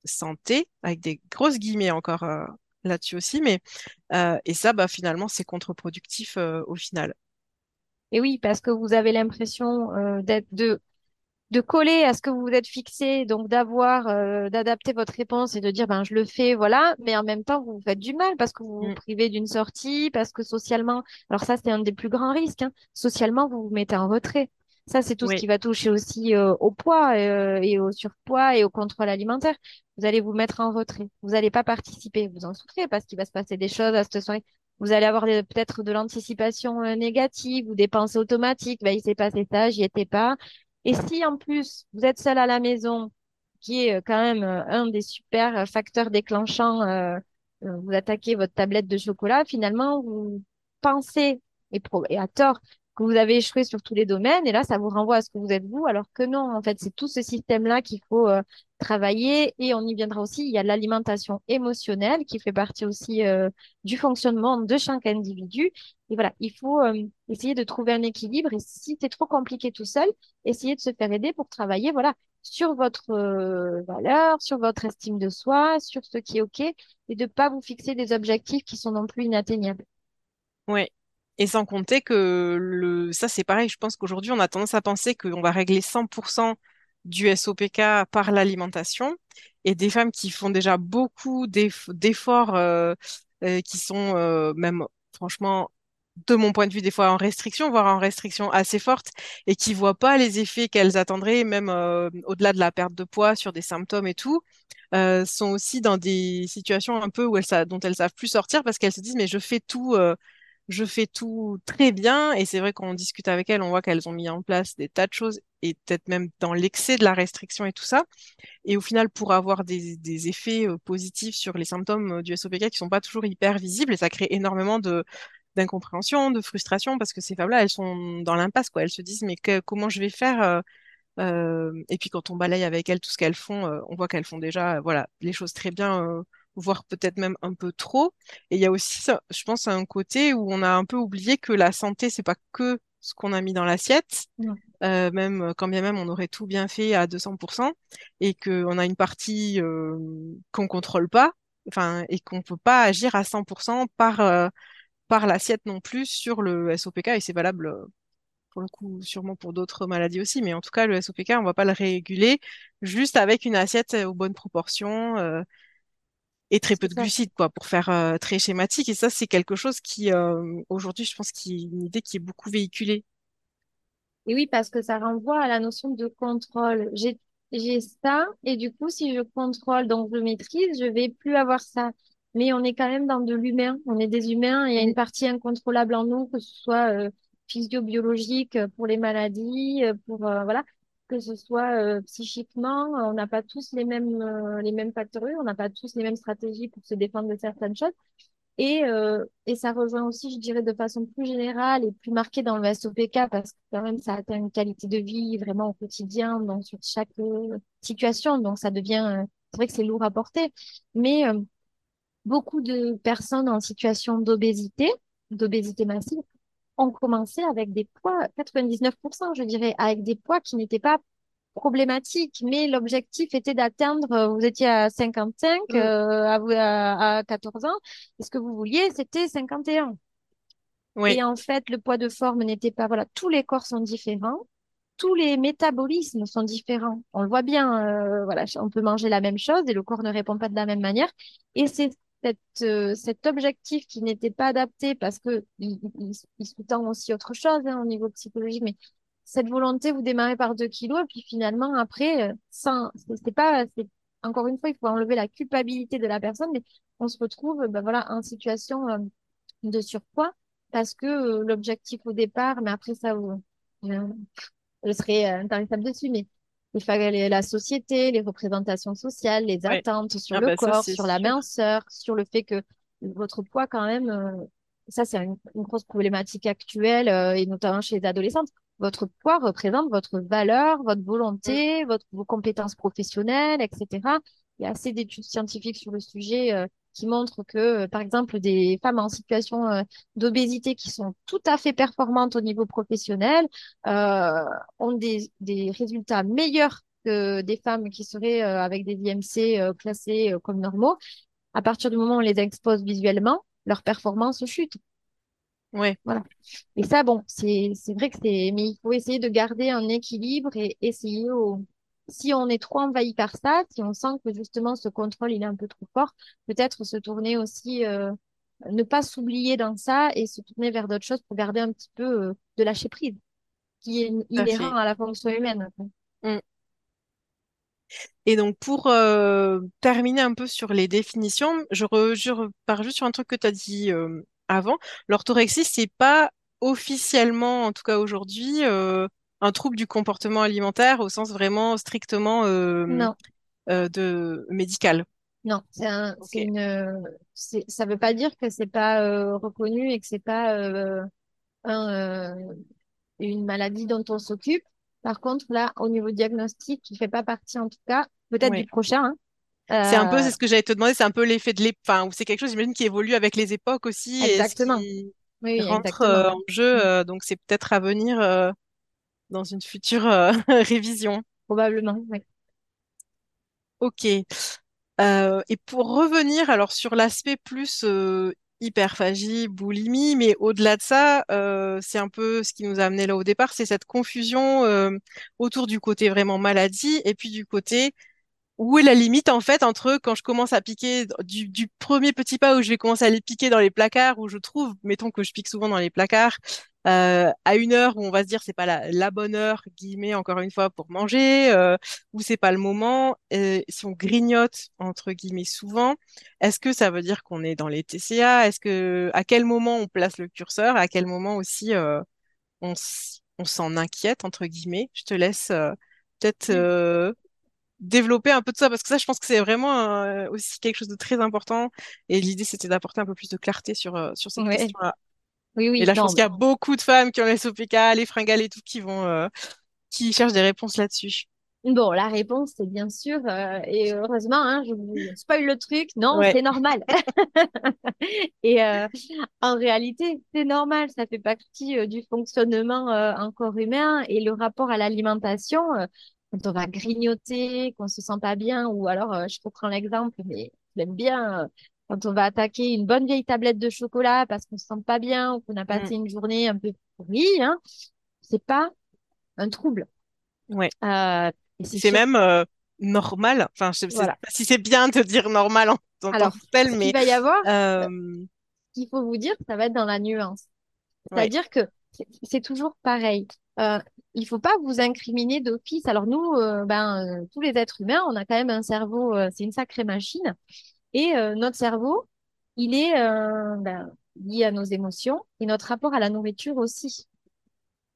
santé, avec des grosses guillemets encore euh, là-dessus aussi, mais euh, et ça bah finalement c'est contre-productif euh, au final. Et oui, parce que vous avez l'impression euh, d'être de de coller à ce que vous vous êtes fixé, donc d'avoir, d'adapter votre réponse et de dire, ben, je le fais, voilà, mais en même temps, vous vous faites du mal parce que vous vous Mm. privez d'une sortie, parce que socialement, alors ça, c'est un des plus grands risques, hein. Socialement, vous vous mettez en retrait. Ça, c'est tout ce qui va toucher aussi euh, au poids euh, et au surpoids et au contrôle alimentaire. Vous allez vous mettre en retrait. Vous n'allez pas participer. Vous en souffrez parce qu'il va se passer des choses à cette soirée. Vous allez avoir des- peut-être de l'anticipation euh, négative ou des pensées automatiques. Ben, il s'est passé ça, j'y étais pas. Et si en plus vous êtes seul à la maison, qui est euh, quand même euh, un des super euh, facteurs déclenchants, euh, euh, vous attaquez votre tablette de chocolat, finalement vous pensez, et, pro- et à tort, que vous avez échoué sur tous les domaines, et là ça vous renvoie à ce que vous êtes vous, alors que non, en fait c'est tout ce système-là qu'il faut euh, travailler, et on y viendra aussi, il y a l'alimentation émotionnelle qui fait partie aussi euh, du fonctionnement de chaque individu. Et voilà, il faut euh, essayer de trouver un équilibre, et si c'est trop compliqué tout seul, essayez de se faire aider pour travailler, voilà, sur votre euh, valeur, sur votre estime de soi, sur ce qui est OK, et de pas vous fixer des objectifs qui sont non plus inatteignables. oui. Et sans compter que le... ça c'est pareil, je pense qu'aujourd'hui on a tendance à penser qu'on va régler 100% du SOPK par l'alimentation. Et des femmes qui font déjà beaucoup d'eff- d'efforts euh, euh, qui sont euh, même franchement de mon point de vue des fois en restriction, voire en restriction assez forte et qui voient pas les effets qu'elles attendraient même au-delà de la perte de poids sur des symptômes et tout, sont aussi dans des situations un peu où elles, dont elles savent plus sortir parce qu'elles se disent mais je fais tout je fais tout très bien et c'est vrai qu'on discute avec elles, on voit qu'elles ont mis en place des tas de choses et peut-être même dans l'excès de la restriction et tout ça. Et au final, pour avoir des, effets euh, positifs sur les symptômes euh, du SOPK qui sont pas toujours hyper visibles et ça crée énormément de d'incompréhension, de frustration parce que ces femmes-là, elles sont dans l'impasse quoi. Elles se disent mais comment je vais faire euh, Et puis quand on balaye avec elles tout ce qu'elles font, on voit qu'elles font déjà voilà les choses très bien. Euh, voire peut-être même un peu trop. Et il y a aussi, ça, je pense, un côté où on a un peu oublié que la santé, c'est pas que ce qu'on a mis dans l'assiette, euh, même quand bien même on aurait tout bien fait à 200%, et qu'on a une partie euh, qu'on contrôle pas, enfin, et qu'on peut pas agir à 100% par, euh, par l'assiette non plus sur le SOPK, et c'est valable euh, pour le coup sûrement pour d'autres maladies aussi, mais en tout cas le SOPK, on va pas le réguler juste avec une assiette euh, aux bonnes proportions. euh, et très peu de glucides, quoi, pour faire euh, très schématique. Et ça, c'est quelque chose qui, euh, aujourd'hui, je pense qu'il y a une idée qui est beaucoup véhiculée. Et oui, parce que ça renvoie à la notion de contrôle. J'ai, j'ai ça, et du coup, si je contrôle, donc je maîtrise, je vais plus avoir ça. Mais on est quand même dans de l'humain. On est des humains, et il y a une partie incontrôlable en nous, que ce soit euh, physio-biologique euh, pour les maladies, pour, voilà, que ce soit euh, psychiquement, on n'a pas tous les mêmes, euh, les mêmes facteurs, on n'a pas tous les mêmes stratégies pour se défendre de certaines choses. Et, euh, et ça rejoint aussi, je dirais, de façon plus générale et plus marquée dans le SOPK parce que quand même, ça atteint une qualité de vie vraiment au quotidien, donc sur chaque situation. Donc ça devient, c'est vrai que c'est lourd à porter, mais beaucoup de personnes en situation d'obésité, d'obésité massive, ont commencé avec des poids, 99%, je dirais, avec des poids qui n'étaient pas problématique, mais l'objectif était d'atteindre, euh, vous étiez à 55 Mm. euh, à 14 ans, et ce que vous vouliez, c'était 51. Oui, Et en fait, le poids de forme n'était pas, voilà, tous les corps sont différents, tous les métabolismes sont différents. On le voit bien, euh, voilà, on peut manger la même chose et le corps ne répond pas de la même manière. Et c'est cette, euh, cet objectif qui n'était pas adapté parce que il, sous-tend aussi autre chose hein, au niveau psychologique, mais cette volonté, vous démarrez par 2 kilos et puis finalement, après, euh, sans, c'est pas, encore une fois, il faut enlever la culpabilité de la personne, mais on se retrouve, ben voilà, en situation euh, de surpoids parce que l'objectif au départ, mais après ça, vous, je, serai intarissable dessus, mais il fallait la société, les représentations sociales, les ouais. attentes sur Ah le bah corps, sur la minceur, sur le fait que votre poids, quand même, euh, ça, c'est une, une grosse problématique actuelle, euh, et notamment chez les adolescentes. Votre poids représente votre valeur, votre Mm. volonté, votre, vos compétences professionnelles, etc. Il y a assez d'études scientifiques sur le sujet, euh, qui montrent que, euh, par exemple, des femmes en situation, euh, d'obésité qui sont tout à fait performantes au niveau professionnel, euh, ont des, des résultats meilleurs que des femmes qui seraient avec des IMC classés comme normaux. À partir du moment où on les expose visuellement, leur performance chute. Ouais. Voilà. Et ça, bon, c'est c'est vrai que c'est, mais il faut essayer de garder un équilibre et essayer au, si on est trop envahi par ça, si on sent que justement ce contrôle il est un peu trop fort, peut-être se tourner aussi, euh, ne pas s'oublier dans ça et se tourner vers d'autres choses pour garder un petit peu euh, de lâcher prise, qui est à inhérent à la fonction humaine. Mm. Et donc, pour euh, terminer un peu sur les définitions, je, re- je repars juste sur un truc que tu as dit avant. L'orthorexie, c'est pas officiellement, en tout cas aujourd'hui, un trouble du comportement alimentaire au sens vraiment strictement euh, Non, euh, de médical. non, c'est un, Ok. c'est une, ça veut pas dire que c'est pas euh, reconnu et que c'est pas un, une maladie dont on s'occupe. Par contre, là, au niveau diagnostic, qui fait pas partie en tout cas, peut-être du prochain, C'est un peu, hein. c'est ce que j'allais te demander, c'est un peu l'effet de l'époque, enfin, ou c'est quelque chose, j'imagine, qui évolue avec les époques aussi et ce exactement. qui Oui, oui, rentre exactement. euh, en jeu. Mm. euh, donc, c'est peut-être à venir dans une future euh, révision. Probablement, oui. Ok. Euh, et pour revenir alors sur l'aspect plus euh, hyperphagie, boulimie, mais au-delà de ça, euh, c'est un peu ce qui nous a amené là au départ, c'est cette confusion euh, autour du côté vraiment maladie et puis du côté où est la limite en fait entre quand je commence à piquer du, du premier petit pas où je vais commencer à les piquer dans les placards où je trouve, mettons que je pique souvent dans les placards, euh, à une heure où on va se dire c'est pas la, la bonne heure guillemets encore une fois pour manger, euh, ou c'est pas le moment. euh, si on grignote entre guillemets souvent, est-ce que ça veut dire qu'on est dans les TCA? Est-ce que à quel moment on place le curseur? À quel moment aussi euh, on, s'en inquiète entre guillemets? Je te laisse euh, peut-être euh, développer un peu de ça parce que ça je pense que c'est vraiment euh, aussi quelque chose de très important et l'idée c'était d'apporter un peu plus de clarté sur euh, sur cette Ouais. question-là. Oui, Et oui, là je pense qu'il y a beaucoup de femmes qui ont les SOPK, les fringales et tout qui vont euh, qui cherchent des réponses là-dessus. Bon, la réponse, c'est bien sûr, euh, et heureusement, hein, je vous spoil le truc, non, Ouais. c'est normal. Et euh, en réalité, c'est normal, ça fait partie euh, du fonctionnement en corps humain et le rapport à l'alimentation, quand on va grignoter, qu'on se sent pas bien, ou alors, je reprends l'exemple, mais j'aime bien, quand on va attaquer une bonne vieille tablette de chocolat parce qu'on se sent pas bien ou qu'on a Mm. passé une journée un peu pourrie, hein, c'est pas un trouble. Ouais. Euh, c'est même euh, normal. Enfin, je sais je sais Voilà. pas si c'est bien de dire normal en, tant que tel, mais va y avoir, euh, ce qu'il faut vous dire, ça va être dans la nuance. ouais. C'est-à-dire que c'est toujours pareil. Euh, il faut pas vous incriminer d'office. Alors nous, euh, ben, euh, tous les êtres humains, on a quand même un cerveau, c'est une sacrée machine. Et euh, notre cerveau, il est euh, ben, lié à nos émotions et notre rapport à la nourriture aussi.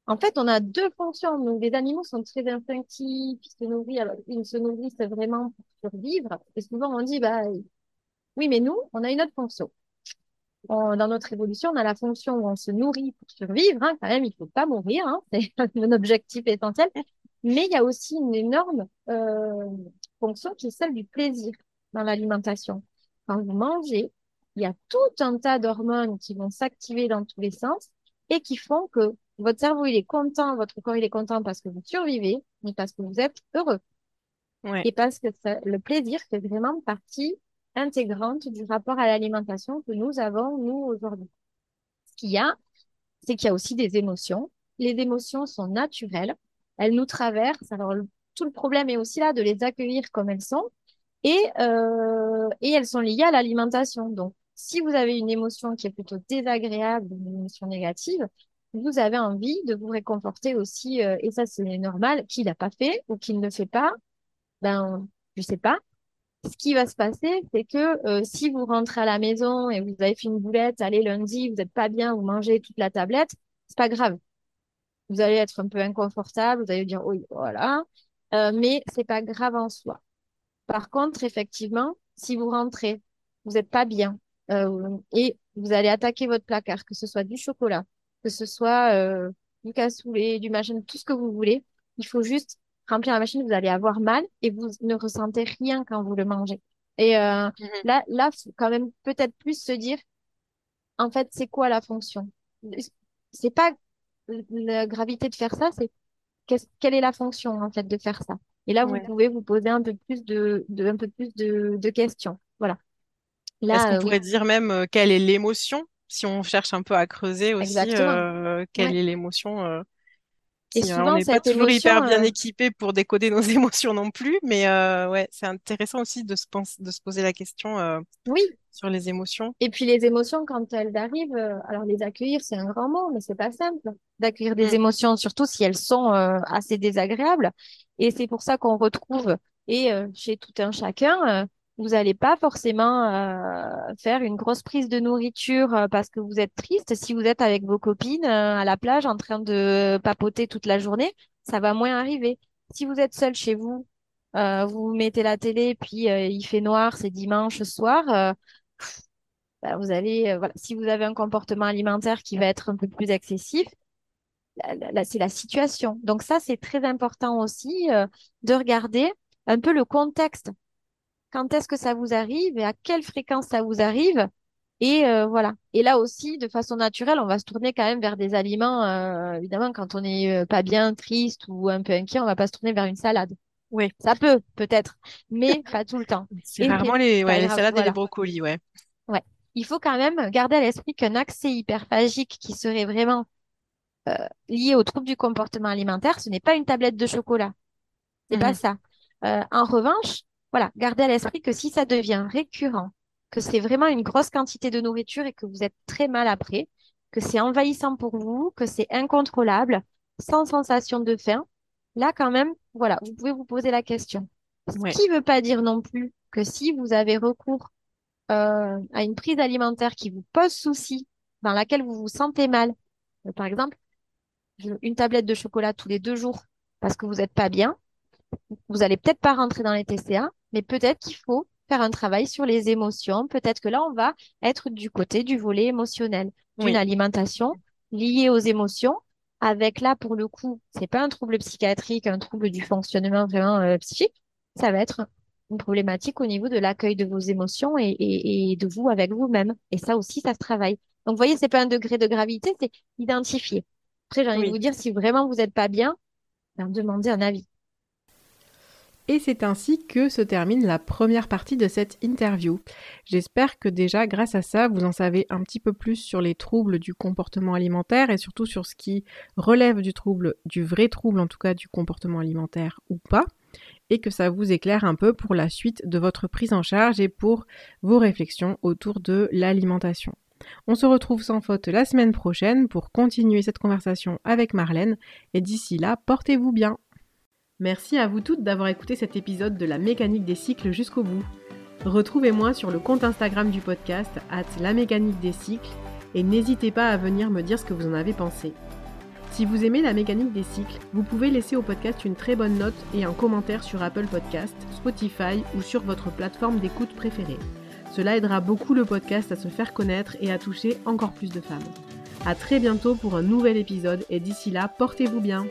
En fait, on a deux fonctions. Donc, les animaux sont très instinctifs, ils se nourrissent, alors, ils se nourrissent vraiment pour survivre. Et souvent, on dit, bah, oui, mais nous, on a une autre fonction. dans notre évolution, on a la fonction où on se nourrit pour survivre. Hein, quand même, il faut pas mourir. Hein, c'est un objectif essentiel. Mais il y a aussi une énorme euh, fonction qui est celle du plaisir dans l'alimentation. Quand vous mangez, il y a tout un tas d'hormones qui vont s'activer dans tous les sens et qui font que votre cerveau, il est content, votre corps, il est content parce que vous survivez, mais parce que vous êtes heureux. Et parce que le plaisir fait vraiment partie intégrante du rapport à l'alimentation que nous avons, nous, aujourd'hui. Ce qu'il y a, c'est qu'il y a aussi des émotions. Les émotions sont naturelles. Elles nous traversent. Alors, tout le problème est aussi là de les accueillir comme elles sont. Et, euh, et elles sont liées à l'alimentation. Donc, si vous avez une émotion qui est plutôt désagréable, une émotion négative, vous avez envie de vous réconforter aussi, euh, et ça c'est normal, qu'il n'a pas fait ou qu'il ne fait pas, ben je sais pas. Ce qui va se passer, c'est que euh, si vous rentrez à la maison et vous avez fait une boulette, allez lundi, vous n'êtes pas bien, vous mangez toute la tablette, c'est pas grave. Vous allez être un peu inconfortable, vous allez dire oui, voilà, euh, mais c'est pas grave en soi. Par contre, effectivement, si vous rentrez, vous n'êtes pas bien euh, et vous allez attaquer votre placard, que ce soit du chocolat, que ce soit euh, du cassoulet, du machin, tout ce que vous voulez. Il faut juste remplir la machine, vous allez avoir mal et vous ne ressentez rien quand vous le mangez. Et euh, mhm. là, là, faut quand même peut-être plus se dire, en fait, c'est quoi la fonction? C'est pas la gravité de faire ça, c'est quelle est la fonction en fait de faire ça? Et là, vous pouvez vous poser un peu plus de, de un peu plus de, de questions. Voilà. Est-ce qu'on euh, pourrait dire même euh, quelle est l'émotion si on cherche un peu à creuser aussi euh, quelle est l'émotion et souvent, on n'est pas toujours hyper bien équipé pour décoder nos émotions non plus, mais ouais, c'est intéressant aussi de se, de se poser la question oui. sur les émotions. Et puis les émotions, quand elles arrivent, alors les accueillir, c'est un grand mot, mais c'est pas simple d'accueillir des mm. émotions, surtout si elles sont assez désagréables. Et c'est pour ça qu'on retrouve, et chez tout un chacun, vous n'allez pas forcément euh, faire une grosse prise de nourriture euh, parce que vous êtes triste. Si vous êtes avec vos copines euh, à la plage en train de papoter toute la journée, ça va moins arriver. Si vous êtes seul chez vous, vous mettez la télé, puis il fait noir, c'est dimanche soir. Bah, vous allez, voilà. Si vous avez un comportement alimentaire qui va être un peu plus excessif, c'est la situation. Donc ça, c'est très important aussi de regarder un peu le contexte quand est-ce que ça vous arrive et à quelle fréquence ça vous arrive? Et euh, voilà. Et là aussi, de façon naturelle, on va se tourner quand même vers des aliments. Euh, évidemment, quand on n'est euh, pas bien, triste ou un peu inquiet, on va pas se tourner vers une salade. Oui. Ça peut, peut-être, mais pas tout le temps. C'est rarement les, ouais, les salades et les brocolis, ouais. Ouais. Il faut quand même garder à l'esprit qu'un accès hyperphagique qui serait vraiment lié au trouble du comportement alimentaire, ce n'est pas une tablette de chocolat. C'est pas mhm. ça. en revanche, voilà, gardez à l'esprit que si ça devient récurrent, que c'est vraiment une grosse quantité de nourriture et que vous êtes très mal après, que c'est envahissant pour vous, que c'est incontrôlable, sans sensation de faim, là quand même, voilà, vous pouvez vous poser la question. Ce qui ne veut pas dire non plus que si vous avez recours euh, à une prise alimentaire qui vous pose souci, dans laquelle vous vous sentez mal, euh, par exemple, une tablette de chocolat tous les deux jours parce que vous n'êtes pas bien, vous allez peut-être pas rentrer dans les TCA, mais peut-être qu'il faut faire un travail sur les émotions. Peut-être que là, on va être du côté du volet émotionnel, d'une alimentation liée aux émotions. Avec là, pour le coup, c'est pas un trouble psychiatrique, un trouble du fonctionnement vraiment euh, psychique. Ça va être une problématique au niveau de l'accueil de vos émotions et, et, de vous avec vous-même. Et ça aussi, ça se travaille. Donc, vous voyez, c'est pas un degré de gravité, c'est identifier. Après, j'ai envie de vous dire, si vraiment vous n'êtes pas bien, ben, demandez un avis. Et c'est ainsi que se termine la première partie de cette interview. J'espère que déjà, grâce à ça, vous en savez un petit peu plus sur les troubles du comportement alimentaire et surtout sur ce qui relève du trouble, du vrai trouble en tout cas du comportement alimentaire ou pas, et que ça vous éclaire un peu pour la suite de votre prise en charge et pour vos réflexions autour de l'alimentation. On se retrouve sans faute la semaine prochaine pour continuer cette conversation avec Marlène et d'ici là, portez-vous bien. Merci à vous toutes d'avoir écouté cet épisode de la mécanique des cycles jusqu'au bout. Retrouvez-moi sur le compte Instagram du podcast, at la mécanique des cycles, et n'hésitez pas à venir me dire ce que vous en avez pensé. Si vous aimez la mécanique des cycles, vous pouvez laisser au podcast une très bonne note et un commentaire sur Apple Podcast, Spotify ou sur votre plateforme d'écoute préférée. Cela aidera beaucoup le podcast à se faire connaître et à toucher encore plus de femmes. A très bientôt pour un nouvel épisode et d'ici là, portez-vous bien